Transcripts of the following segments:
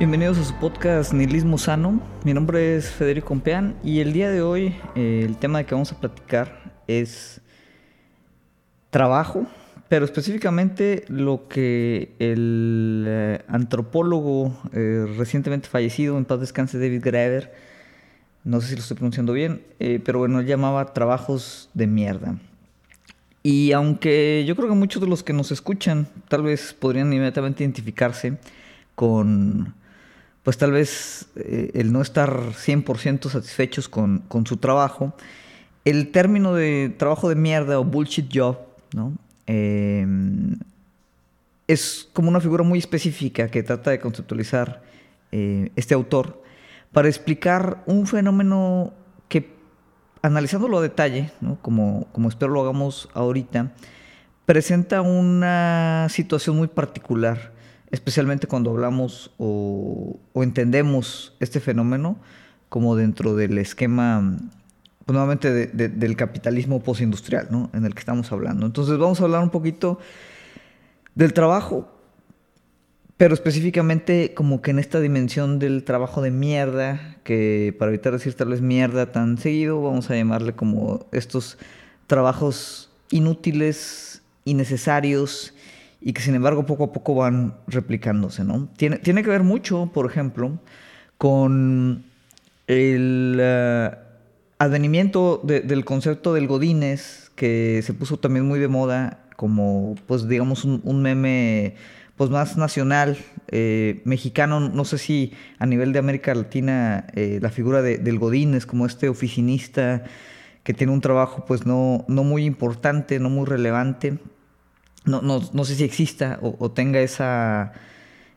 Bienvenidos a su podcast Nihilismo Sano. Mi nombre es Federico Compeán y el día de hoy eh, el tema de que vamos a platicar es trabajo, pero específicamente lo que el eh, antropólogo eh, recientemente fallecido, en paz descanse David Graeber, no sé si lo estoy pronunciando bien, pero bueno, él llamaba trabajos de mierda. Y aunque yo creo que muchos de los que nos escuchan tal vez podrían inmediatamente identificarse con pues tal vez eh, el no estar 100% satisfechos con, su trabajo, el término de trabajo de mierda o bullshit job, ¿no? Em, es como una figura muy específica que trata de conceptualizar eh, este autor para explicar un fenómeno que, analizándolo a detalle, como, como espero lo hagamos ahorita, presenta una situación muy particular especialmente cuando hablamos o, entendemos este fenómeno como dentro del esquema pues, nuevamente del capitalismo postindustrial, ¿no? En el que estamos hablando. Entonces vamos a hablar un poquito del trabajo, pero específicamente como que en esta dimensión del trabajo de mierda, que para evitar decir tal vez mierda tan seguido, vamos a llamarle como estos trabajos inútiles, innecesarios, y que sin embargo poco a poco van replicándose, ¿no? Tiene, tiene que ver mucho, por ejemplo, con el eh, advenimiento del concepto del Godínez, que se puso también muy de moda como, pues digamos, un, meme pues más nacional, eh, mexicano, no sé si a nivel de América Latina, eh, la figura del Godínez como este oficinista que tiene un trabajo pues no, no muy importante, no muy relevante, no, no, no sé si exista o, tenga esa,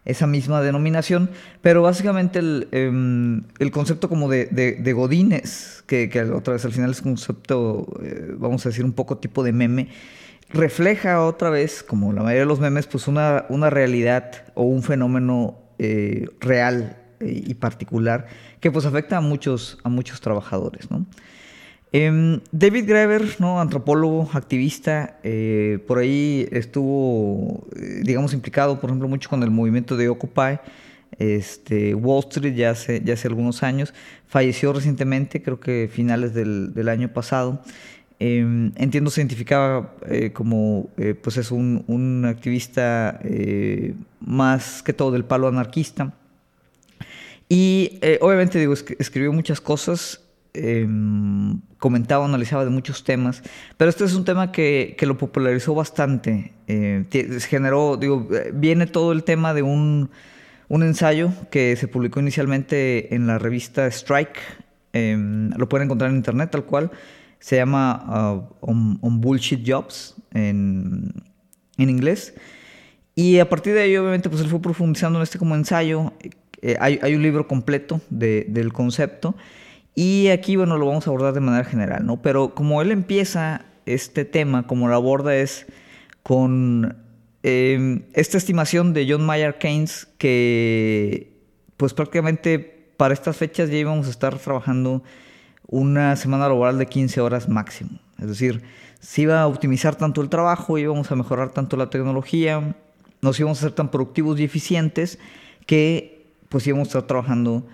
esa, misma denominación, pero básicamente el, em, el concepto como de, godines, que, que, otra vez al final es un concepto, eh, vamos a decir, un poco tipo de meme, refleja otra vez, como la mayoría de los memes, pues una, una realidad o un fenómeno eh, real eh, y particular que pues afecta a muchos, a muchos trabajadores, ¿no? Em, David Graeber, ¿no? antropólogo, activista, eh, por ahí estuvo, eh, digamos, implicado, por ejemplo, mucho con el movimiento de Occupy, este, Wall Street ya hace, ya hace algunos años, falleció recientemente, creo que finales del, año pasado. Em, entiendo se identificaba eh, como pues es un, un activista más que todo del palo anarquista. Y obviamente digo, escribió muchas cosas Em, comentaba, analizaba de muchos temas, pero este es un tema que, lo popularizó bastante. Eh, generó, digo, viene todo el tema de un, ensayo que se publicó inicialmente en la revista Strike, em, lo pueden encontrar en internet tal cual, se llama uh, on, Bullshit Jobs en, inglés. Y a partir de ahí, obviamente, pues él fue profundizando en este como ensayo. Eh, hay, un libro completo del concepto. Y aquí, bueno, lo vamos a abordar de manera general, ¿no? Pero como él empieza este tema, como lo aborda es con em, esta estimación de John Mayer Keynes que pues prácticamente para estas fechas ya íbamos a estar trabajando una semana laboral de 15 horas máximo. Es decir, se iba a optimizar tanto el trabajo, íbamos a mejorar tanto la tecnología, nos íbamos a ser tan productivos y eficientes que pues íbamos a estar trabajando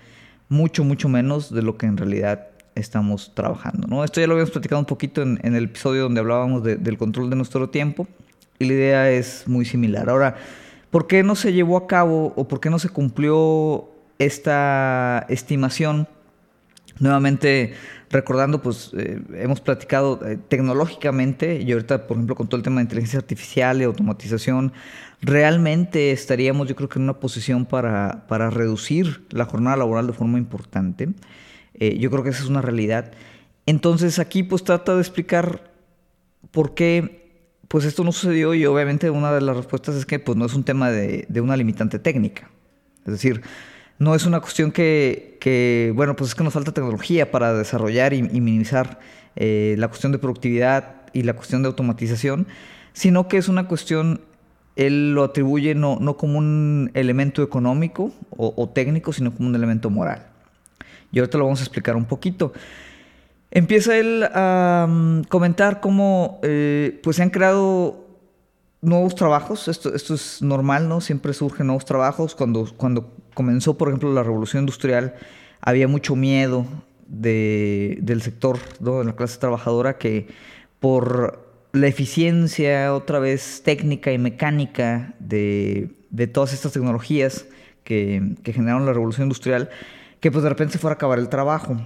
mucho, mucho menos de lo que en realidad estamos trabajando. ¿no? Esto ya lo habíamos platicado un poquito en, el episodio donde hablábamos del control de nuestro tiempo y la idea es muy similar. Ahora, ¿por qué no se llevó a cabo o por qué no se cumplió esta estimación? Nuevamente, recordando, pues eh, hemos platicado eh, tecnológicamente y ahorita, por ejemplo, con todo el tema de inteligencia artificial y automatización, realmente estaríamos, yo creo en una posición para, para reducir la jornada laboral de forma importante. Eh, yo creo que esa es una realidad. Entonces aquí pues trata de explicar por qué pues esto no sucedió y obviamente una de las respuestas es que pues no es un tema de, de una limitante técnica. Es decir, no es una cuestión que, bueno, pues es que nos falta tecnología para desarrollar y, minimizar eh, la cuestión de productividad y la cuestión de automatización, sino que es una cuestión, él lo atribuye no, no como un elemento económico o, técnico, sino como un elemento moral. Y ahorita lo vamos a explicar un poquito. Empieza él a mm, comentar cómo eh, pues se han creado nuevos trabajos, esto, esto es normal, ¿no? Siempre surgen nuevos trabajos. Cuando, cuando comenzó, por ejemplo, la revolución industrial, había mucho miedo del sector, de la clase trabajadora, que por la eficiencia, otra vez técnica y mecánica de, todas estas tecnologías que, que, generaron la revolución industrial, que pues de repente se fuera a acabar el trabajo.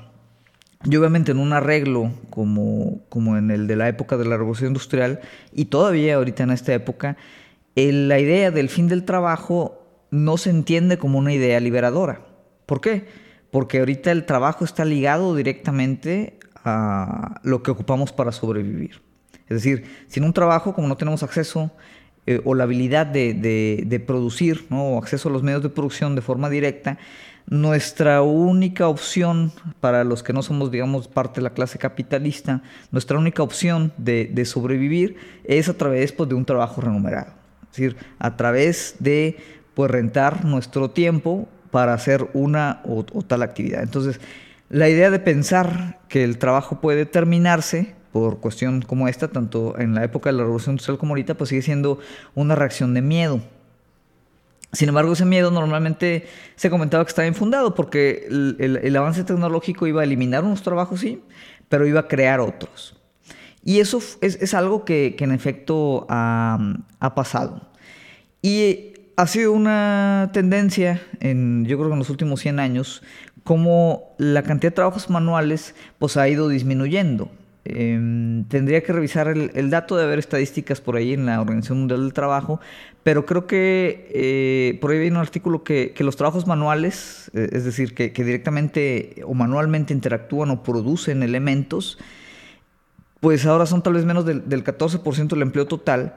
Y obviamente en un arreglo como, como en el de la época de la revolución industrial, y todavía ahorita en esta época, la idea del fin del trabajo no se entiende como una idea liberadora. ¿Por qué? Porque ahorita el trabajo está ligado directamente a lo que ocupamos para sobrevivir. Es decir, sin un trabajo, como no tenemos acceso eh, o la habilidad de, producir, o acceso a los medios de producción de forma directa, nuestra única opción para los que no somos, digamos, parte de la clase capitalista, nuestra única opción de, sobrevivir es a través pues, de un trabajo remunerado. Es decir, a través de pues, rentar nuestro tiempo para hacer una o tal actividad. Entonces, la idea de pensar que el trabajo puede terminarse por cuestión como esta, tanto en la época de la Revolución Industrial como ahorita, pues sigue siendo una reacción de miedo. Sin embargo, ese miedo normalmente se comentaba que estaba infundado porque el, avance tecnológico iba a eliminar unos trabajos, sí, pero iba a crear otros. Y eso es, algo que, en efecto ha, pasado. Y ha sido una tendencia, en, yo creo que en los últimos 100 años, como la cantidad de trabajos manuales pues, ha ido disminuyendo. Em, tendría que revisar el, dato de haber estadísticas por ahí en la Organización Mundial del Trabajo, pero creo que eh, por ahí hay un artículo que, los trabajos manuales, eh, es decir, que, directamente o manualmente interactúan o producen elementos, pues ahora son tal vez menos del, 14% del empleo total,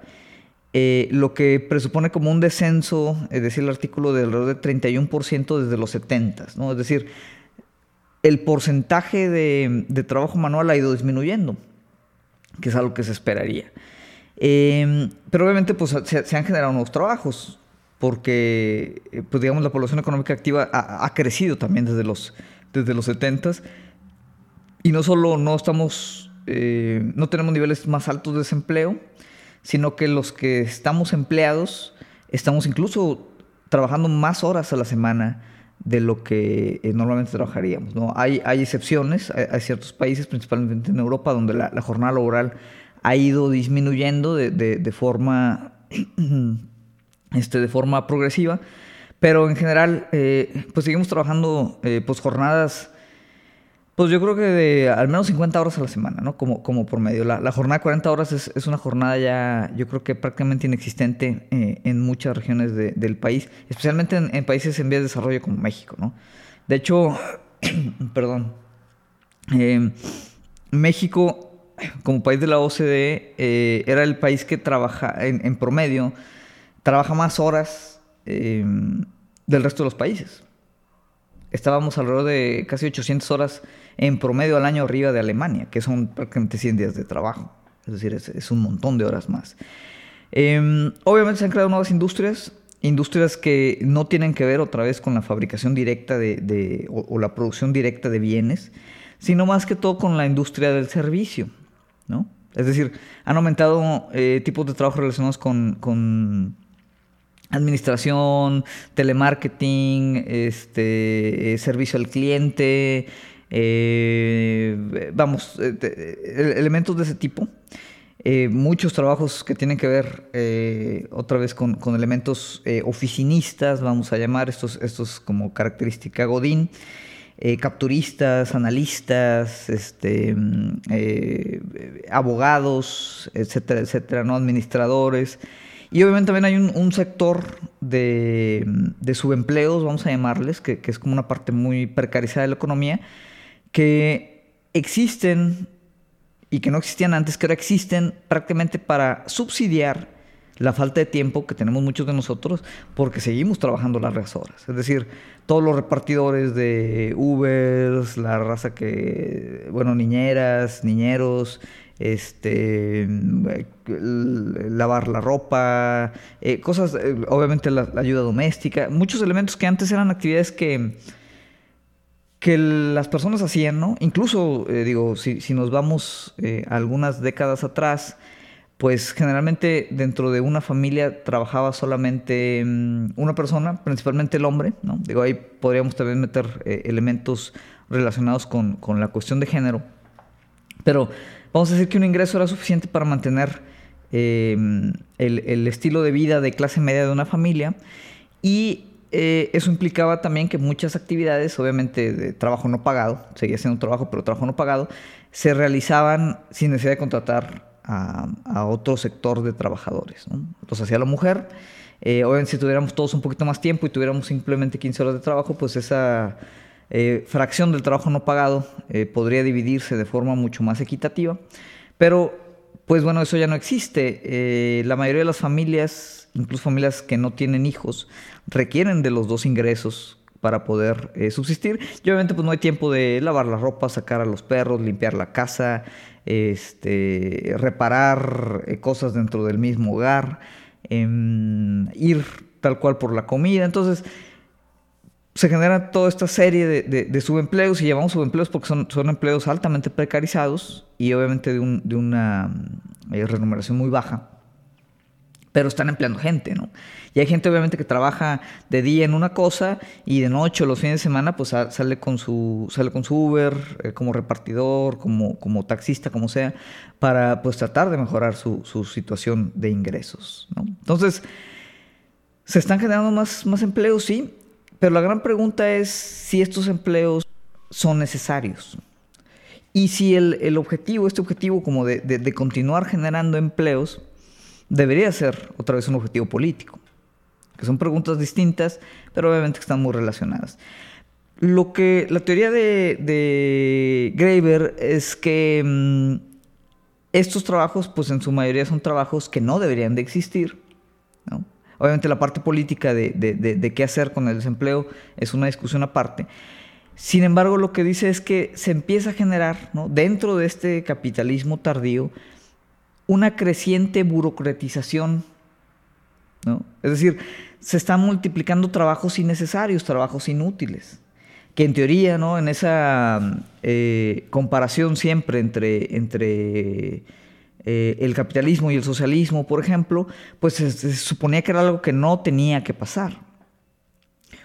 eh, lo que presupone como un descenso, es decir, el artículo de alrededor de 31% desde los 70, ¿no? Es decir, el porcentaje de, trabajo manual ha ido disminuyendo, que es algo que se esperaría. Em, pero obviamente pues, se, han generado nuevos trabajos, porque eh, pues, digamos, la población económica activa ha, crecido también desde los, desde los 70 y no solo no estamos, eh, no tenemos niveles más altos de desempleo, sino que los que estamos empleados estamos incluso trabajando más horas a la semana de lo que eh, normalmente trabajaríamos. ¿no? Hay, hay excepciones, hay, ciertos países, principalmente en Europa, donde la, jornada laboral ha ido disminuyendo de, de, forma, este, de forma progresiva, pero en general, eh, pues seguimos trabajando eh, pues jornadas pues yo creo que de al menos 50 horas a la semana, ¿no? Como, como por. La, jornada de 40 horas es, una jornada ya, yo creo que prácticamente inexistente eh, en muchas regiones del país, especialmente en, países en vías de desarrollo como México, ¿no? De hecho, perdón, em, México, como país de la OCDE, eh, era el país que trabaja, en, promedio, trabaja más horas em, del resto de los países estábamos alrededor de casi 800 horas en promedio al año arriba de Alemania, que son prácticamente 100 días de trabajo. Es decir, es, un montón de horas más. Em, obviamente se han creado nuevas industrias, industrias que no tienen que ver otra vez con la fabricación directa de, o, la producción directa de bienes, sino más que todo con la industria del servicio, ¿no? Es decir, han aumentado eh, tipos de trabajo relacionados con administración, telemarketing, este, eh, servicio al cliente, eh, vamos, eh, elementos de ese tipo. muchos trabajos que tienen que ver otra vez con, elementos oficinistas, vamos a llamar estos, estos como característica Godín. capturistas, analistas, este, mm, abogados, etcétera, etcétera, ¿no? administradores. Y obviamente también hay un, sector de, subempleos, vamos a llamarles, que, es como una parte muy precarizada de la economía, que existen y que no existían antes, que ahora existen prácticamente para subsidiar la falta de tiempo que tenemos muchos de nosotros porque seguimos trabajando largas horas. Es decir, todos los repartidores de Ubers, la raza que, bueno, niñeras, niñeros, este, lavar la ropa, eh, cosas, eh, obviamente la, ayuda doméstica, muchos elementos que antes eran actividades que, que las personas hacían, ¿no? Incluso, eh, digo, si, nos vamos algunas décadas atrás, pues generalmente dentro de una familia trabajaba solamente mm, una persona, principalmente el hombre, ¿no? Digo, ahí podríamos también meter eh, elementos relacionados con, la cuestión de género. Pero vamos a decir que un ingreso era suficiente para mantener em, el, estilo de vida de clase media de una familia y eh, eso implicaba también que muchas actividades, obviamente de trabajo no pagado, seguía siendo trabajo, pero trabajo no pagado, se realizaban sin necesidad de contratar a, otro sector de trabajadores. ¿no? Los hacía la mujer. Eh, obviamente, si tuviéramos todos un poquito más tiempo y tuviéramos simplemente 15 horas de trabajo, pues esa eh, fracción del trabajo no pagado podría dividirse de forma mucho más equitativa. Pero, pues bueno, eso ya no existe. la mayoría de las familias, incluso familias que no tienen hijos, requieren de los dos ingresos para poder subsistir. Y obviamente pues no hay tiempo de lavar la ropa, sacar a los perros, limpiar la casa, este, reparar eh, cosas dentro del mismo hogar, em, ir tal cual por la comida. Entonces, se genera toda esta serie de, subempleos, y llamamos subempleos porque son, son, empleos altamente precarizados y obviamente de, una eh, remuneración muy baja pero están empleando gente, ¿no? Y hay gente obviamente que trabaja de día en una cosa y de noche o los fines de semana pues sale con su, sale con su Uber, eh, como repartidor, como, como taxista, como sea, para pues tratar de mejorar su, situación de ingresos, ¿no? Entonces, ¿se están generando más, más empleos? Sí, pero la gran pregunta es si estos empleos son necesarios. Y si el, objetivo, este objetivo como de continuar generando empleos, debería ser otra vez un objetivo político. Que son preguntas distintas, pero obviamente están muy relacionadas. Lo que la teoría de, de Graeber es que mm, estos trabajos, pues en su mayoría son trabajos que no deberían de existir. Obviamente la parte política de, de, qué hacer con el desempleo es una discusión aparte. Sin embargo, lo que dice es que se empieza a generar dentro de este capitalismo tardío una creciente burocratización. ¿no? Es decir, se están multiplicando trabajos innecesarios, trabajos inútiles. Que en teoría, ¿no? en esa eh, comparación siempre entre, entre eh, el capitalismo y el socialismo, por ejemplo, pues se, suponía que era algo que no tenía que pasar.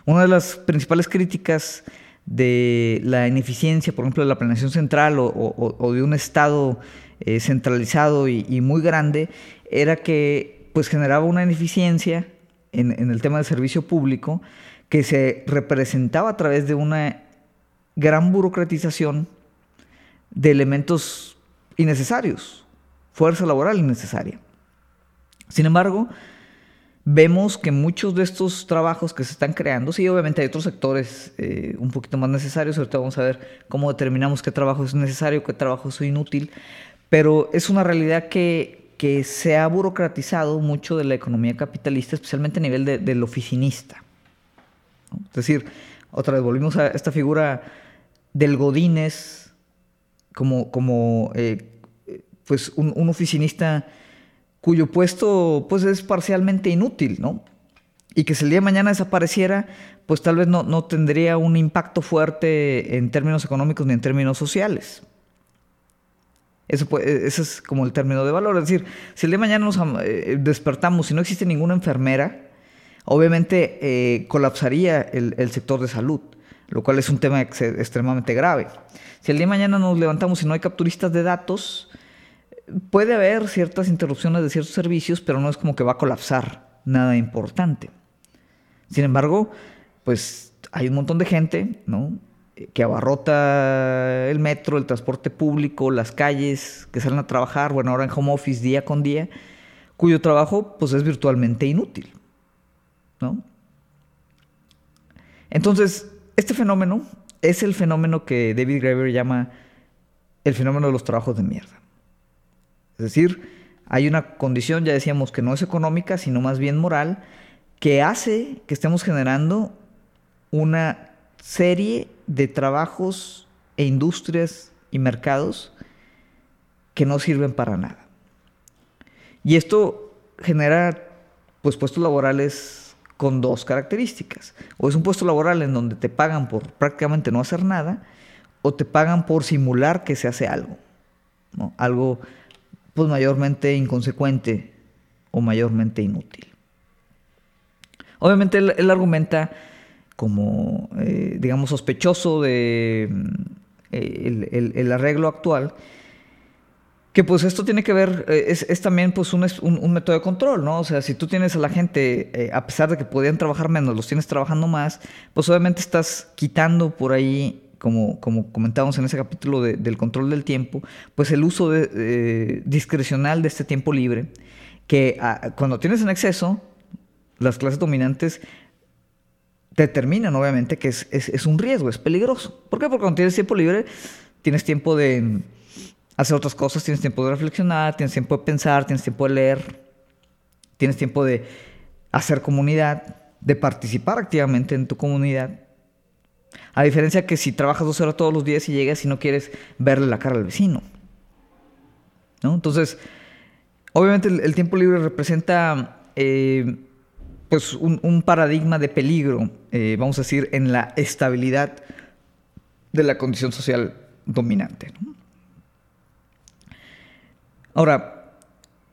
Una de las principales críticas de la ineficiencia, por ejemplo, de la planeación central o de un Estado eh, centralizado y, muy grande, era que pues generaba una ineficiencia en, el tema del servicio público que se representaba a través de una gran burocratización de elementos innecesarios, fuerza laboral innecesaria. Sin embargo, vemos que muchos de estos trabajos que se están creando, sí, obviamente hay otros sectores eh, un poquito más necesarios, ahorita vamos a ver cómo determinamos qué trabajo es necesario, qué trabajo es inútil, pero es una realidad que, que se ha burocratizado mucho de la economía capitalista, especialmente a nivel del oficinista. Es decir, otra vez volvimos a esta figura del Godínez como, como eh, pues un, oficinista cuyo puesto pues es parcialmente inútil, ¿no? Y que si el día de mañana desapareciera, pues tal vez no, no tendría un impacto fuerte en términos económicos ni en términos sociales. Eso ese es como el término de valor. Es decir, si el día de mañana nos eh, despertamos y no existe ninguna enfermera, obviamente eh, colapsaría el, sector de salud, lo cual es un tema extremadamente grave. Si el día de mañana nos levantamos y no hay capturistas de datos, puede haber ciertas interrupciones de ciertos servicios, pero no es como que va a colapsar nada importante. Sin embargo, pues hay un montón de gente, ¿no? que abarrota el metro, el transporte público, las calles, que salen a trabajar, bueno, ahora en home office día con día, cuyo trabajo pues es virtualmente inútil. ¿no? Entonces, este fenómeno es el fenómeno que David Graeber llama el fenómeno de los trabajos de mierda. Es decir, hay una condición, ya decíamos, que no es económica, sino más bien moral, que hace que estemos generando una serie de trabajos e industrias y mercados que no sirven para nada. Y esto genera pues puestos laborales con dos características. O es un puesto laboral en donde te pagan por prácticamente no hacer nada, o te pagan por simular que se hace algo. Algo pues mayormente inconsecuente o mayormente inútil. Obviamente él, argumenta como, eh, digamos, sospechoso de mm, el, arreglo actual, que pues esto tiene que ver, eh, es, también pues un, un, método de control, ¿no? O sea, si tú tienes a la gente, eh, a pesar de que podían trabajar menos, los tienes trabajando más, pues obviamente estás quitando por ahí como, como comentábamos en ese capítulo del control del tiempo, pues el uso de, discrecional de este tiempo libre, que ah, cuando tienes en exceso, las clases dominantes determinan obviamente que es, es, un riesgo, es peligroso. ¿Por qué? Porque cuando tienes tiempo libre, tienes tiempo de hacer otras cosas, tienes tiempo de reflexionar, tienes tiempo de pensar, tienes tiempo de leer, tienes tiempo de hacer comunidad, de participar activamente en tu comunidad. A diferencia que si trabajas dos horas todos los días y llegas y no quieres verle la cara al vecino. ¿no? Entonces, obviamente el, tiempo libre representa eh, pues un, paradigma de peligro, eh, vamos a decir, en la estabilidad de la condición social dominante. Ahora,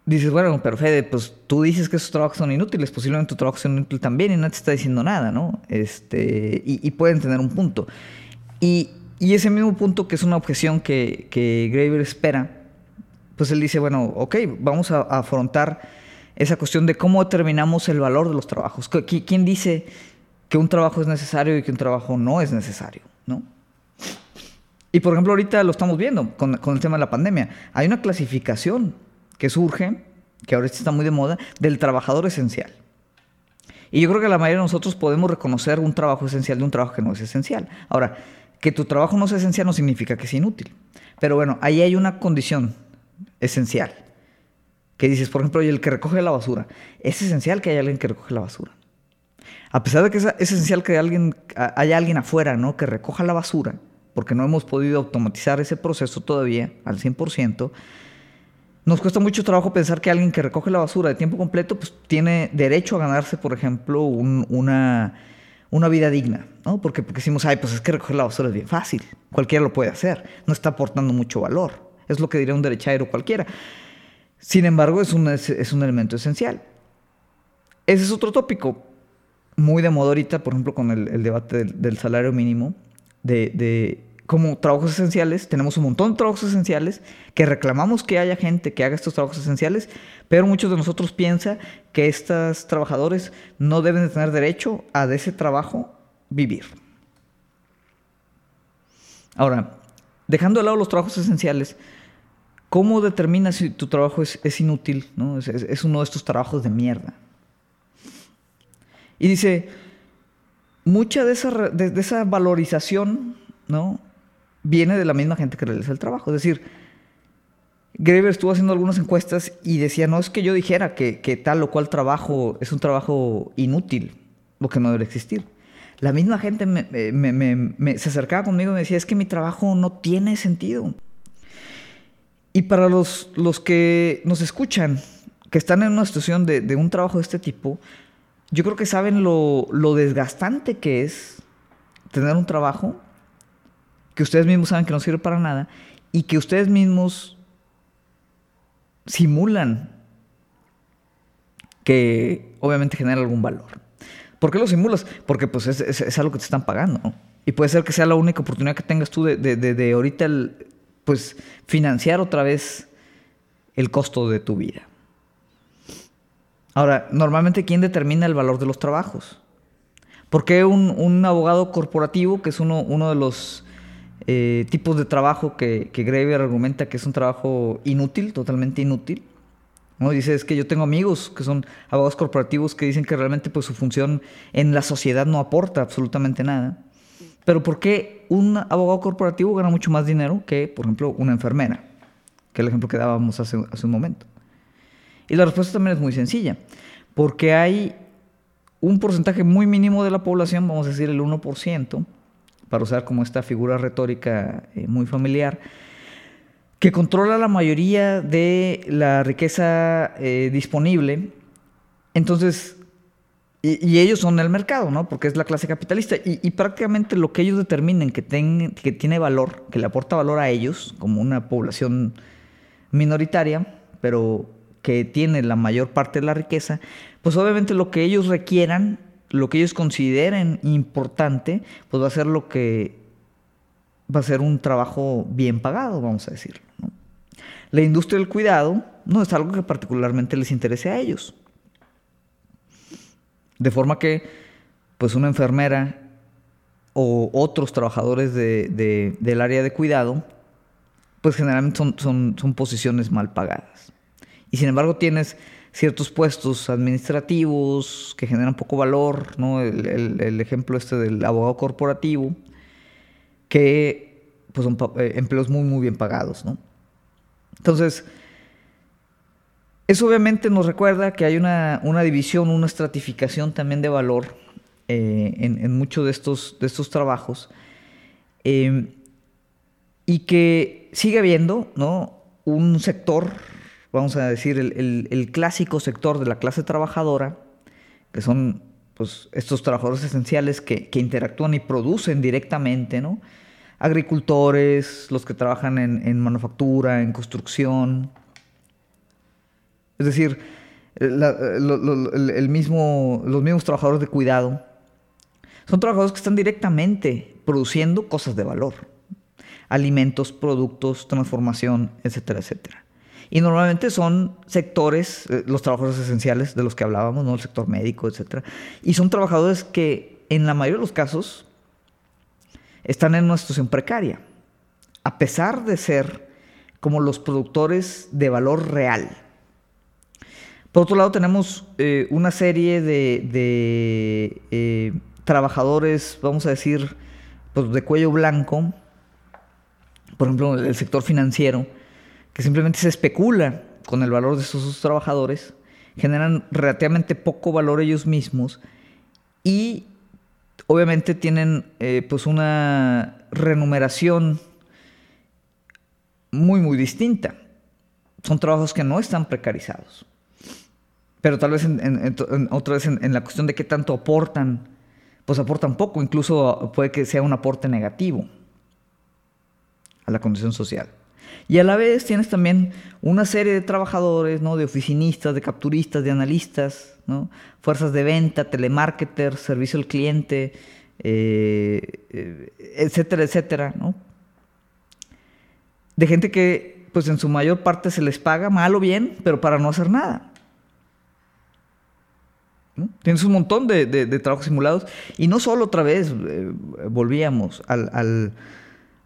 dices, bueno, pero Fede, pues tú dices que esos trabajos son inútiles, posiblemente tu trabajo sea inútil también y no te está diciendo nada, ¿no? Este, y, pueden tener un punto. Y, ese mismo punto, que es una objeción que, que Graeber espera, pues él dice, bueno, ok, vamos a, afrontar esa cuestión de cómo determinamos el valor de los trabajos. ¿Quién dice que un trabajo es necesario y que un trabajo no es necesario? ¿no? Y por ejemplo, ahorita lo estamos viendo con, con el tema de la pandemia. Hay una clasificación que surge, que ahora está muy de moda, del trabajador esencial. Y yo creo que la mayoría de nosotros podemos reconocer un trabajo esencial de un trabajo que no es esencial. Ahora, que tu trabajo no es esencial no significa que es inútil. Pero bueno, ahí hay una condición esencial. Que dices, por ejemplo, el que recoge la basura. Es esencial que haya alguien que recoge la basura. A pesar de que es esencial que alguien, haya alguien afuera ¿no? que recoja la basura, porque no hemos podido automatizar ese proceso todavía al 100%, nos cuesta mucho trabajo pensar que alguien que recoge la basura de tiempo completo pues, tiene derecho a ganarse, por ejemplo, una, una vida digna, ¿no? Porque, decimos, ay, pues es que recoger la basura es bien fácil, cualquiera lo puede hacer, no está aportando mucho valor, es lo que diría un derechairo cualquiera. Sin embargo, es un, es, un elemento esencial. Ese es otro tópico muy de moda ahorita, por ejemplo, con el, debate del, salario mínimo, de como trabajos esenciales, tenemos un montón de trabajos esenciales que reclamamos que haya gente que haga estos trabajos esenciales, pero muchos de nosotros piensan que estos trabajadores no deben de tener derecho a de ese trabajo vivir. Ahora, dejando de lado los trabajos esenciales, ¿cómo determinas si tu trabajo es, inútil? ¿no? Es, uno de estos trabajos de mierda. Y dice, mucha de esa, de esa valorización ¿no? Viene de la misma gente que realiza el trabajo. Es decir, Greber estuvo haciendo algunas encuestas y decía, no es que yo dijera que, tal o cual trabajo es un trabajo inútil o que no debe existir. La misma gente se acercaba conmigo y me decía, es que mi trabajo no tiene sentido. Y para los, los que nos escuchan, que están en una situación de, un trabajo de este tipo, yo creo que saben lo, lo desgastante que es tener un trabajo que ustedes mismos saben que no sirve para nada y que ustedes mismos simulan que obviamente genera algún valor. ¿Por qué lo simulas? Porque pues es, algo que te están pagando, Y puede ser que sea la única oportunidad que tengas tú de, de, ahorita, pues, financiar otra vez el costo de tu vida. Ahora, normalmente, ¿quién determina el valor de los trabajos? ¿Por qué un, un abogado corporativo, que es uno, uno de los eh, tipos de trabajo que, que Greber argumenta que es un trabajo inútil, totalmente inútil. ¿no? Dice, es que yo tengo amigos que son abogados corporativos que dicen que realmente pues, su función en la sociedad no aporta absolutamente nada. Pero ¿por qué un abogado corporativo gana mucho más dinero que, por ejemplo, una enfermera? Que es el ejemplo que dábamos hace, hace un momento. Y la respuesta también es muy sencilla. Porque hay un porcentaje muy mínimo de la población, vamos a decir el 1%, para usar como esta figura retórica eh, muy familiar, que controla la mayoría de la riqueza eh, disponible. Entonces, y, ellos son el mercado, ¿no? Porque es la clase capitalista. Y, prácticamente lo que ellos determinen que, que tiene valor, que le aporta valor a ellos, como una población minoritaria, pero que tiene la mayor parte de la riqueza, pues obviamente lo que ellos requieran, lo que ellos consideren importante, pues va a ser lo que va a ser un trabajo bien pagado, vamos a decirlo. La industria del cuidado no es algo que particularmente les interese a ellos. De forma que, pues una enfermera o otros trabajadores del área de cuidado, pues generalmente son, son, posiciones mal pagadas. Y sin embargo tienes ciertos puestos administrativos que generan poco valor. El, ejemplo este del abogado corporativo, que pues son eh, empleos muy, muy bien pagados. Entonces, eso obviamente nos recuerda que hay una, división, una estratificación también de valor eh, en, muchos de estos, de estos trabajos. Eh, y que sigue habiendo ¿no? un sector, vamos a decir, el, clásico sector de la clase trabajadora, que son pues, estos trabajadores esenciales que, interactúan y producen directamente, ¿no? agricultores, los que trabajan en, manufactura, en construcción. Es decir, el mismo, los mismos trabajadores de cuidado. Son trabajadores que están directamente produciendo cosas de valor alimentos, productos, transformación, etcétera, etcétera. Y normalmente son sectores, eh, los trabajadores esenciales de los que hablábamos, ¿no? el sector médico, etcétera. Y son trabajadores que en la mayoría de los casos están en una situación precaria, a pesar de ser como los productores de valor real. Por otro lado, tenemos eh, una serie de, eh, trabajadores, vamos a decir, pues, de cuello blanco, por ejemplo, el sector financiero, que simplemente se especula con el valor de sus trabajadores, generan relativamente poco valor ellos mismos y obviamente tienen eh, pues una remuneración muy muy distinta. Son trabajos que no están precarizados. Pero tal vez otra vez en, la cuestión de qué tanto aportan, pues aportan poco, incluso puede que sea un aporte negativo a la condición social. Y a la vez tienes también una serie de trabajadores, ¿no? De oficinistas, de capturistas, de analistas, ¿no? Fuerzas de venta, telemarketers, servicio al cliente, eh, etcétera, etcétera, ¿no? De gente que, pues en su mayor parte se les paga mal o bien, pero para no hacer nada. Tienes un montón de, trabajos simulados. Y no solo otra vez eh, volvíamos al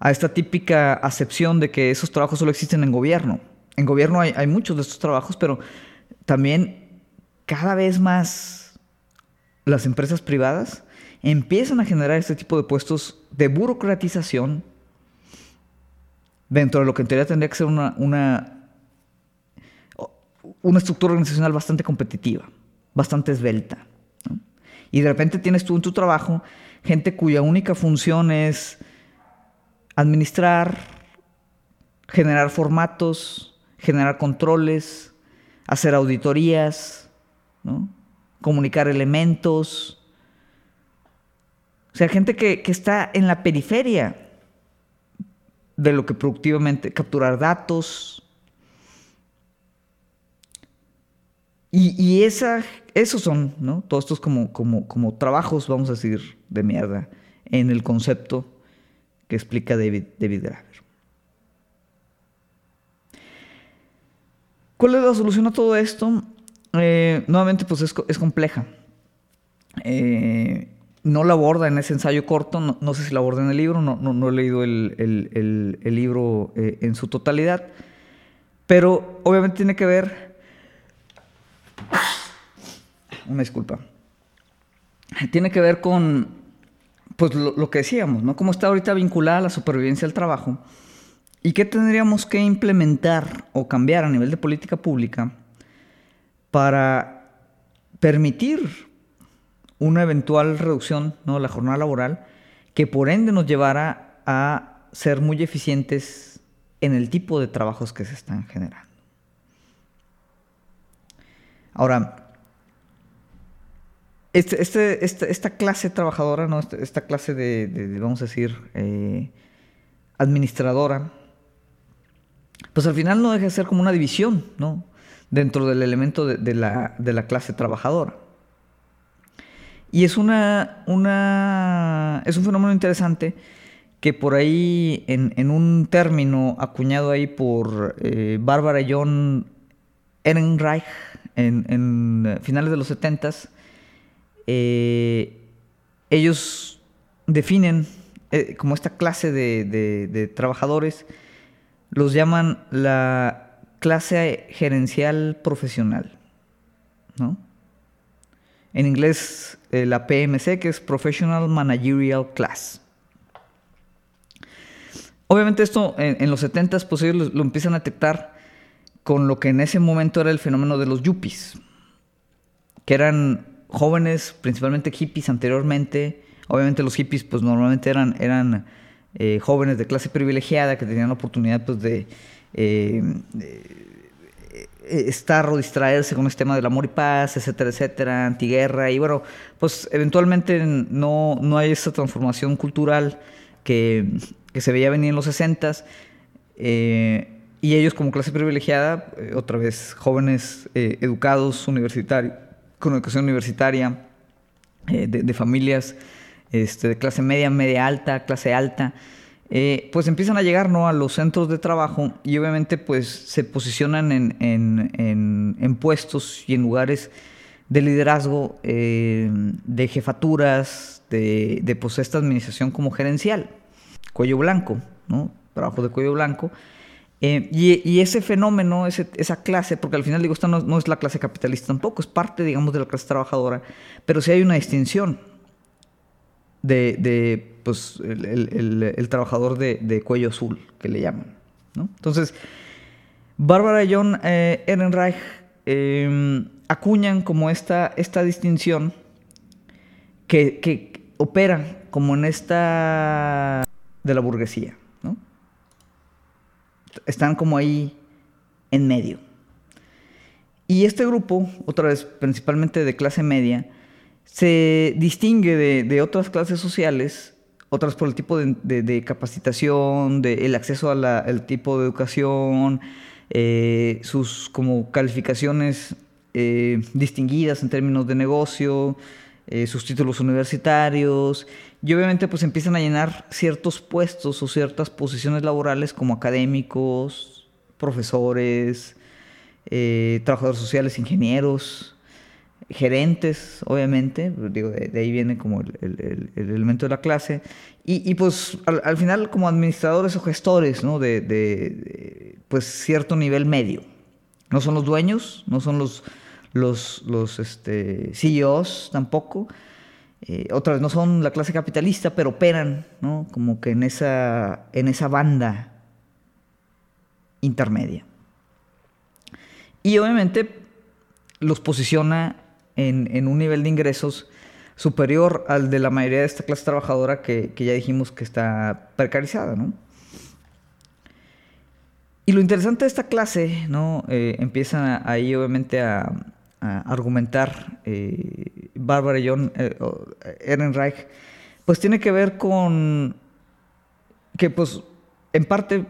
a esta típica acepción de que esos trabajos solo existen en gobierno. En gobierno hay, muchos de estos trabajos, pero también cada vez más las empresas privadas empiezan a generar este tipo de puestos de burocratización dentro de lo que en teoría tendría que ser una, una, una estructura organizacional bastante competitiva, bastante esbelta. Y de repente tienes tú en tu trabajo gente cuya única función es administrar, generar formatos, generar controles, hacer auditorías, comunicar elementos. O sea, gente que, está en la periferia de lo que productivamente, capturar datos. Y, esa, esos son, ¿no? Todos estos como, como, como trabajos, vamos a decir, de mierda en el concepto que explica David, David Graver. ¿Cuál es la solución a todo esto? Eh, nuevamente, pues es, compleja. Eh, no la aborda en ese ensayo corto, no, sé si la aborda en el libro, no, no, he leído el, libro eh, en su totalidad, pero obviamente tiene que ver, una disculpa, tiene que ver con pues lo, que decíamos, ¿no? Cómo está ahorita vinculada la supervivencia al trabajo y qué tendríamos que implementar o cambiar a nivel de política pública para permitir una eventual reducción ¿no? de la jornada laboral que por ende nos llevara a ser muy eficientes en el tipo de trabajos que se están generando. Ahora, este, este, esta, clase trabajadora, ¿no? Este, esta, clase de, vamos a decir, eh, administradora, pues al final no deja de ser como una división, ¿no? Dentro del elemento de, la, clase trabajadora. Y es una, una, es un fenómeno interesante que por ahí, en, un término acuñado ahí por eh, Bárbara John Ehrenreich en, finales de los 70 eh, ellos definen eh, como esta clase de, trabajadores, los llaman la clase gerencial profesional, ¿no? En inglés, eh, la PMC, que es Professional Managerial Class. Obviamente esto en, los 70 pues ellos lo, empiezan a detectar con lo que en ese momento era el fenómeno de los yuppies, que eran jóvenes, principalmente hippies anteriormente, Obviamente los hippies pues normalmente eran, eran eh, jóvenes de clase privilegiada que tenían la oportunidad pues de, eh, eh, estar o distraerse con este tema del amor y paz, etcétera, etcétera, antiguerra. Y bueno, pues eventualmente no, no hay esa transformación cultural que, se veía venir en los 60 y ellos como clase privilegiada, otra vez jóvenes educados universitarios, con educación universitaria, de, familias este, de clase media, media alta, clase alta, eh, pues empiezan a llegar ¿no? a los centros de trabajo y obviamente pues se posicionan en, puestos y en lugares de liderazgo, eh, de jefaturas, de, pues esta administración como gerencial, cuello blanco, ¿no? trabajo de cuello blanco. Eh, y, ese fenómeno, esa clase, porque al final digo, esta no, es la clase capitalista tampoco, es parte, digamos, de la clase trabajadora, pero sí hay una distinción de, pues, el, trabajador de, cuello azul, que le llaman. Entonces, Bárbara y John eh, Ehrenreich em, acuñan como esta, esta distinción que, opera como en esta de la burguesía. Están como ahí en medio. Y este grupo, otra vez principalmente de clase media, se distingue de, otras clases sociales, otras por el tipo de, capacitación, el acceso al tipo de educación, eh, sus como calificaciones eh, distinguidas en términos de negocio, eh, sus títulos universitarios, y obviamente pues empiezan a llenar ciertos puestos o ciertas posiciones laborales como académicos, profesores, trabajadores sociales, ingenieros, gerentes, obviamente, digo, de, ahí viene como el, elemento de la clase, y, pues al, final como administradores o gestores, ¿no? De, pues cierto nivel medio. No son los dueños, no son los, los, los este, CEOs tampoco, eh, otra vez no son la clase capitalista, pero operan, ¿no? Como que en esa, en esa banda intermedia. Y obviamente los posiciona en, un nivel de ingresos superior al de la mayoría de esta clase trabajadora que, ya dijimos que está precarizada, ¿no? Y lo interesante de esta clase, ¿no? Eh, empiezan ahí obviamente a, argumentar eh, y John eh, Ehrenreich, pues tiene que ver con que pues en parte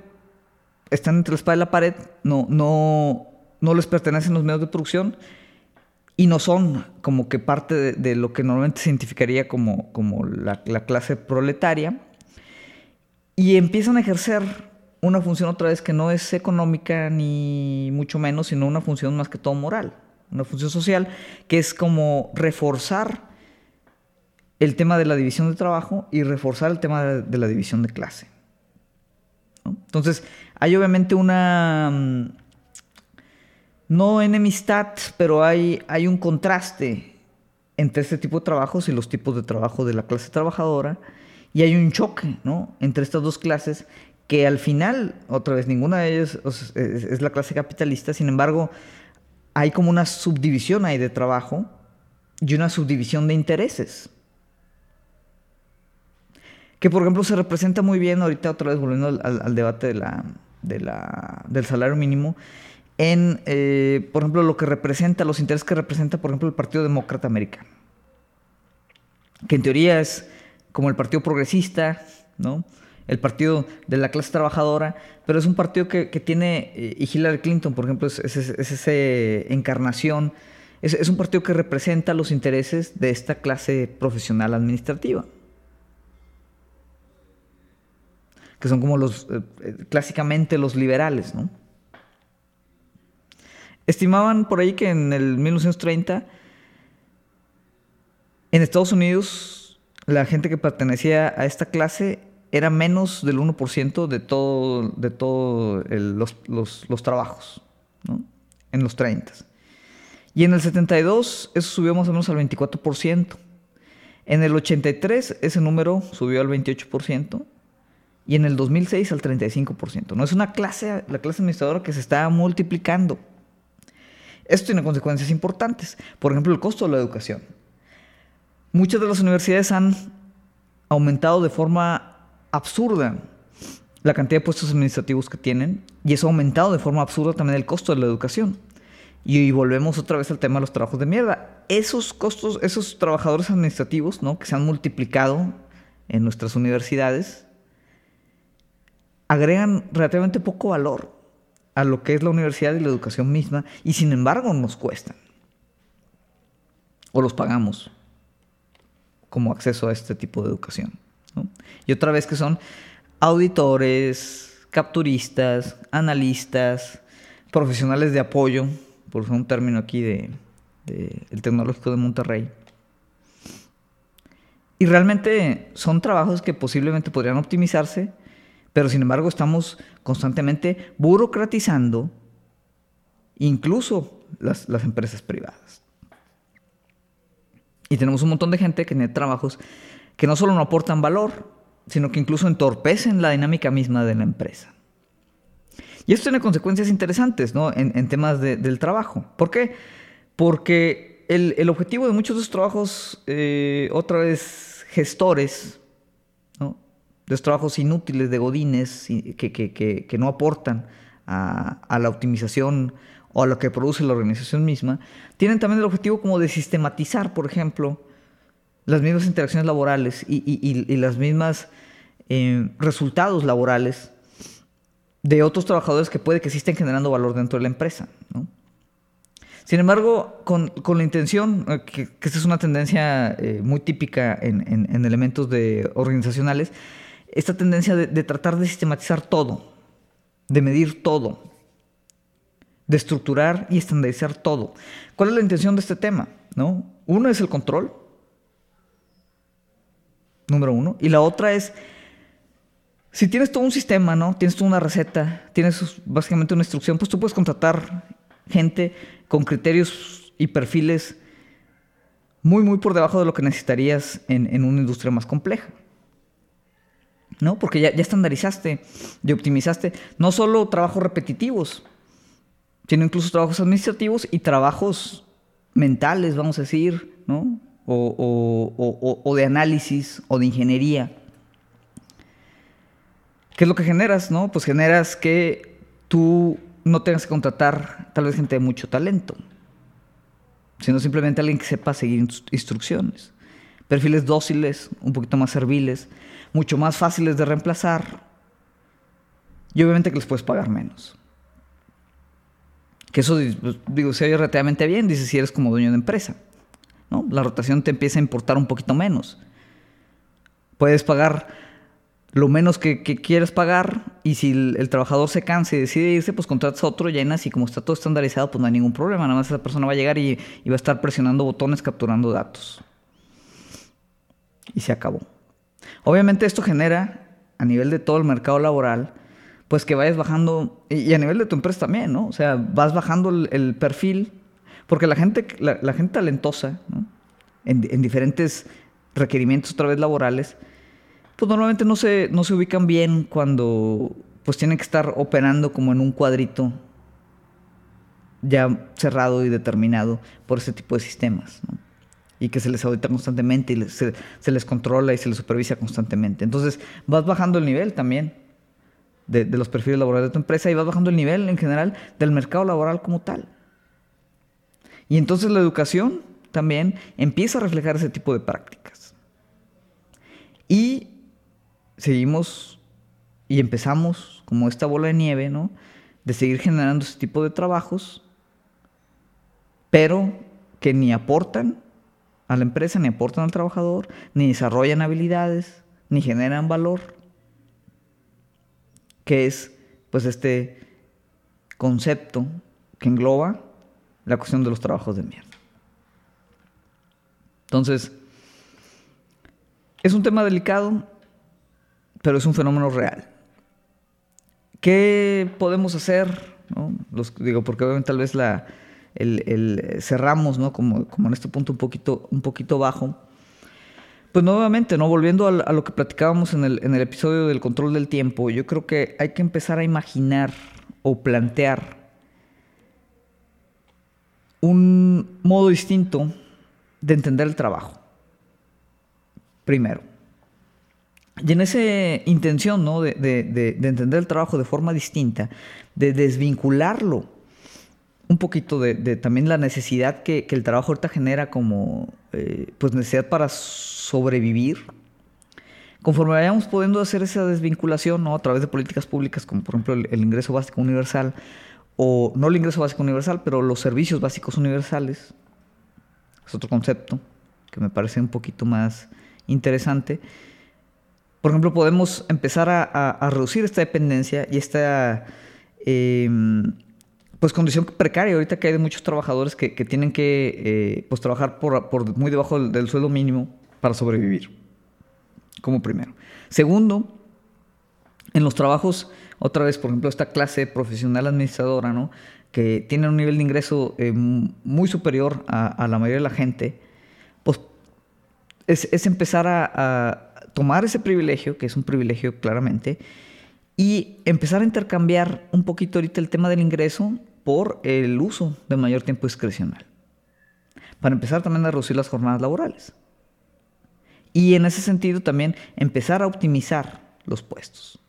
están entre la espada y la pared, no, no, no les pertenecen los medios de producción, y no son como que parte de, lo que normalmente se identificaría como, como la, clase proletaria, y empiezan a ejercer una función otra vez que no es económica ni mucho menos, sino una función más que todo moral, una función social, que es como reforzar el tema de la división de trabajo y reforzar el tema de, la división de clase. Entonces, hay obviamente una, mm, no enemistad, pero hay, hay un contraste entre este tipo de trabajos y los tipos de trabajo de la clase trabajadora, y hay un choque ¿no? entre estas dos clases que al final, otra vez, ninguna de ellas es, la clase capitalista, sin embargo, hay como una subdivisión ahí de trabajo y una subdivisión de intereses. Que por ejemplo se representa muy bien, ahorita otra vez volviendo al, debate del salario mínimo, en, eh, por ejemplo, lo que representa, los intereses que representa, por ejemplo, el Partido Demócrata Americano. Que en teoría es como el Partido Progresista, ¿no? El partido de la clase trabajadora, pero es un partido que, tiene, eh, y Hillary Clinton, por ejemplo, es, esa encarnación, es, un partido que representa los intereses de esta clase profesional administrativa. Que son como los, eh, eh, clásicamente los liberales, ¿no? Estimaban por ahí que en el 1930, en Estados Unidos, la gente que pertenecía a esta clase era menos del 1% de todo, de todo los, trabajos, ¿no? en los 30. Y en el 72 eso subió más o menos al 24%. En el 83 ese número subió al 28% y en el 2006 al 35%. No es una clase, la clase administradora que se está multiplicando. Esto tiene consecuencias importantes. Por ejemplo, el costo de la educación. Muchas de las universidades han aumentado de forma absurda la cantidad de puestos administrativos que tienen y eso ha aumentado de forma absurda también el costo de la educación. Y, volvemos otra vez al tema de los trabajos de mierda. Esos costos, esos trabajadores administrativos, ¿no? Que se han multiplicado en nuestras universidades, agregan relativamente poco valor a lo que es la universidad y la educación misma y sin embargo nos cuestan. O los pagamos como acceso a este tipo de educación. Y otra vez que son auditores, capturistas, analistas, profesionales de apoyo, por un término aquí de, el tecnológico de Monterrey. Y realmente son trabajos que posiblemente podrían optimizarse, pero sin embargo estamos constantemente burocratizando incluso las, las empresas privadas. Y tenemos un montón de gente que tiene trabajos que no solo no aportan valor, sino que incluso entorpecen la dinámica misma de la empresa. Y esto tiene consecuencias interesantes ¿no? en, temas del trabajo. ¿Por qué? Porque el, objetivo de muchos de esos trabajos, eh, otra vez gestores, de esos trabajos inútiles de godines que, que, no aportan a, a, la optimización o a lo que produce la organización misma, tienen también el objetivo como de sistematizar, por ejemplo, las mismas interacciones laborales y, y, las mismas eh, resultados laborales de otros trabajadores que puede que sí estén generando valor dentro de la empresa. Sin embargo, con, con, la intención, eh, que, que esta es una tendencia eh, muy típica en, en, elementos de organizacionales, esta tendencia de, de, tratar de sistematizar todo, de medir todo, de estructurar y estandarizar todo. ¿Cuál es la intención de este tema? ¿No? Uno es el control, número uno. Y la otra es, si tienes todo un sistema, ¿no? Tienes toda una receta, tienes básicamente una instrucción, pues tú puedes contratar gente con criterios y perfiles muy, muy por debajo de lo que necesitarías en, una industria más compleja. ¿No? Porque ya, ya estandarizaste y optimizaste no solo trabajos repetitivos, sino incluso trabajos administrativos y trabajos mentales, vamos a decir, ¿no? O, de análisis o de ingeniería. ¿Qué es lo que generas? No? Pues generas que tú no tengas que contratar tal vez gente de mucho talento, sino simplemente alguien que sepa seguir instrucciones. Perfiles dóciles, un poquito más serviles, mucho más fáciles de reemplazar y obviamente que les puedes pagar menos. Que eso, pues, digo, se oye relativamente bien, dices si eres como dueño de empresa. La rotación te empieza a importar un poquito menos. Puedes pagar lo menos que, quieres pagar y si el, trabajador se cansa y decide irse, pues contratas a otro, llenas y como está todo estandarizado, pues no hay ningún problema. Nada más esa persona va a llegar y, va a estar presionando botones, capturando datos. Y se acabó. Obviamente esto genera, a nivel de todo el mercado laboral, pues que vayas bajando, y a nivel de tu empresa también, ¿no? O sea, vas bajando el perfil porque la gente, la, gente talentosa, en, diferentes requerimientos otra vez laborales, pues normalmente no se, no se ubican bien cuando pues tienen que estar operando como en un cuadrito ya cerrado y determinado por ese tipo de sistemas. y que se les audita constantemente y se, les controla y se les supervisa constantemente. Entonces vas bajando el nivel también de, de, los perfiles laborales de tu empresa y vas bajando el nivel en general del mercado laboral como tal. Y entonces la educación también empieza a reflejar ese tipo de prácticas. Y seguimos y empezamos como esta bola de nieve, ¿no? De seguir generando ese tipo de trabajos, pero que ni aportan a la empresa, ni aportan al trabajador, ni desarrollan habilidades, ni generan valor, que es pues este concepto que engloba la cuestión de los trabajos de mierda. Entonces, es un tema delicado, pero es un fenómeno real. ¿Qué podemos hacer? Los, digo, porque obviamente tal vez la, cerramos, ¿no? Como, como, en este punto un poquito, un poquito bajo. Pues nuevamente, ¿no? Volviendo a, lo que platicábamos en el, episodio del control del tiempo, yo creo que hay que empezar a imaginar o plantear un modo distinto de entender el trabajo. Primero. Y en esa intención ¿no? de, entender el trabajo de forma distinta, de desvincularlo un poquito de, también la necesidad que, el trabajo ahorita genera como eh, pues necesidad para sobrevivir, conforme vayamos pudiendo hacer esa desvinculación ¿no? a través de políticas públicas como por ejemplo el ingreso básico universal, o no el ingreso básico universal, pero los servicios básicos universales, es otro concepto que me parece un poquito más interesante. Por ejemplo, podemos empezar a, reducir esta dependencia y esta em, pues condición precaria ahorita que hay de muchos trabajadores que, tienen que eh, pues trabajar por, muy debajo del, sueldo mínimo para sobrevivir, como primero. Segundo, en los trabajos, otra vez, por ejemplo, esta clase profesional administradora, ¿no? que tiene un nivel de ingreso eh, muy superior a, la mayoría de la gente, pues es, empezar a, tomar ese privilegio, que es un privilegio claramente, y empezar a intercambiar un poquito ahorita el tema del ingreso por el uso de mayor tiempo discrecional. Para empezar también a reducir las jornadas laborales. Y en ese sentido también empezar a optimizar los puestos.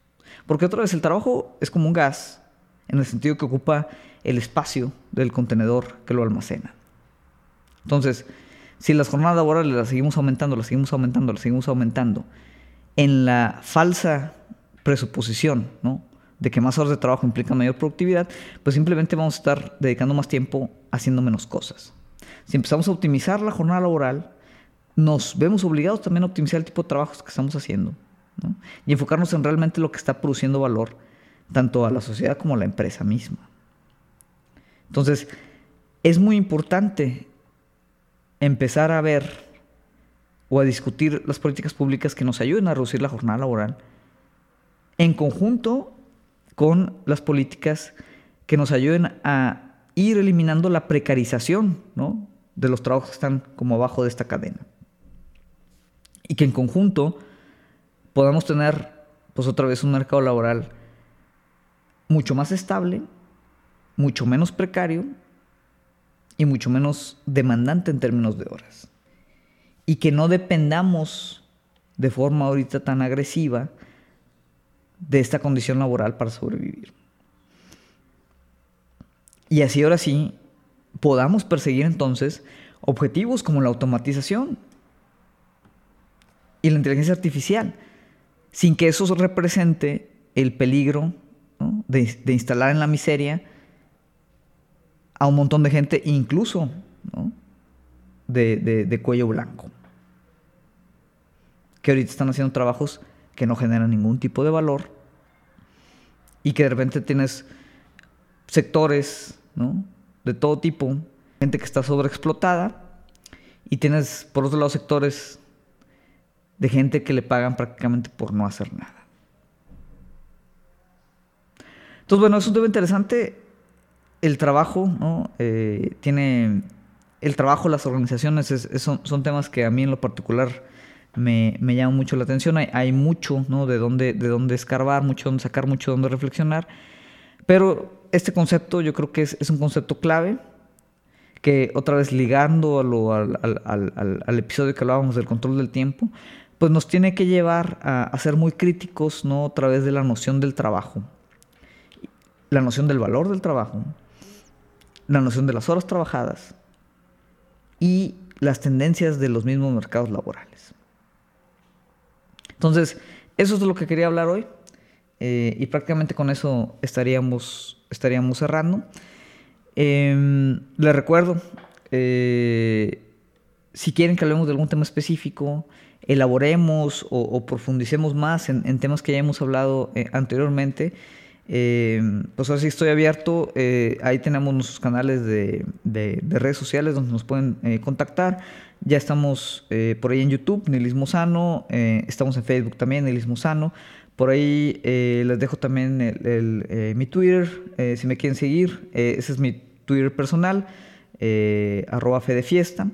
Porque otra vez el trabajo es como un gas, en el sentido que ocupa el espacio del contenedor que lo almacena. Entonces, si las jornadas laborales las seguimos aumentando, las seguimos aumentando, las seguimos aumentando, en la falsa presuposición, ¿no? de que más horas de trabajo implican mayor productividad, pues simplemente vamos a estar dedicando más tiempo haciendo menos cosas. Si empezamos a optimizar la jornada laboral, nos vemos obligados también a optimizar el tipo de trabajos que estamos haciendo y enfocarnos en realmente lo que está produciendo valor tanto a la sociedad como a la empresa misma. Entonces, es muy importante empezar a ver o a discutir las políticas públicas que nos ayuden a reducir la jornada laboral en conjunto con las políticas que nos ayuden a ir eliminando la precarización de los trabajos que están como abajo de esta cadena. Y que en conjunto podamos tener, pues otra vez, un mercado laboral mucho más estable, mucho menos precario y mucho menos demandante en términos de horas. Y que no dependamos de forma ahorita tan agresiva de esta condición laboral para sobrevivir. Y así ahora sí podamos perseguir entonces objetivos como la automatización y la inteligencia artificial, sin que eso represente el peligro de, instalar en la miseria a un montón de gente, incluso de, cuello blanco, que ahorita están haciendo trabajos que no generan ningún tipo de valor y que de repente tienes sectores de todo tipo, gente que está sobreexplotada y tienes por otro lado sectores de gente que le pagan prácticamente por no hacer nada. Entonces, bueno, es un tema interesante. El trabajo, ¿no? Eh, tiene. El trabajo, las organizaciones, son, temas que a mí en lo particular me, me llaman mucho la atención. Hay, mucho, ¿no? De dónde, de dónde escarbar, mucho donde sacar, mucho donde reflexionar. Pero este concepto yo creo que es, un concepto clave que otra vez ligando al, episodio que hablábamos del control del tiempo, pues nos tiene que llevar a, ser muy críticos, ¿no? A través de la noción del trabajo la noción del valor del trabajo, la noción de las horas trabajadas y las tendencias de los mismos mercados laborales. Entonces, eso es de lo que quería hablar hoy. eh, y prácticamente con eso estaríamos, estaríamos cerrando. Eh, les recuerdo, eh, si quieren que hablemos de algún tema específico, elaboremos o, profundicemos más en, temas que ya hemos hablado eh, anteriormente, eh, pues ahora sí estoy abierto. Eh, ahí tenemos nuestros canales de, redes sociales donde nos pueden contactar. Ya estamos por ahí en YouTube, Nilismo Sano. estamos en Facebook también, Nilismo Sano. Por ahí les dejo también mi Twitter, si me quieren seguir. ese es mi Twitter personal, arroba fe fiesta.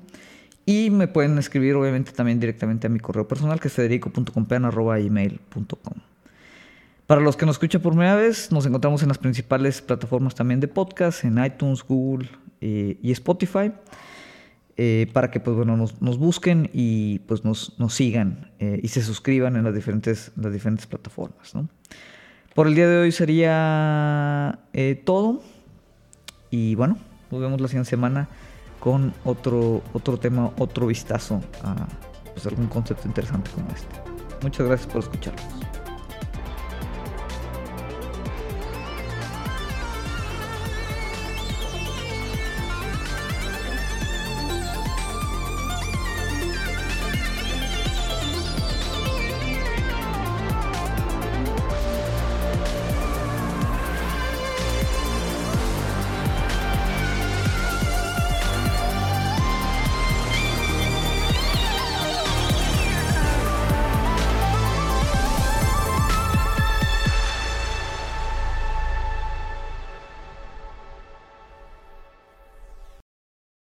Y me pueden escribir obviamente también directamente a mi correo personal que es federico.compean.email.com. Para los que nos escuchan por primera vez, nos encontramos en las principales plataformas también de podcast, en iTunes, Google eh, y Spotify, eh, para que pues, bueno, nos, busquen y pues, nos, sigan eh, y se suscriban en las diferentes, las diferentes plataformas. Por el día de hoy sería todo. Y bueno, nos vemos la siguiente semana con otro, otro tema, otro vistazo a pues, algún concepto interesante como este. Muchas gracias por escucharnos.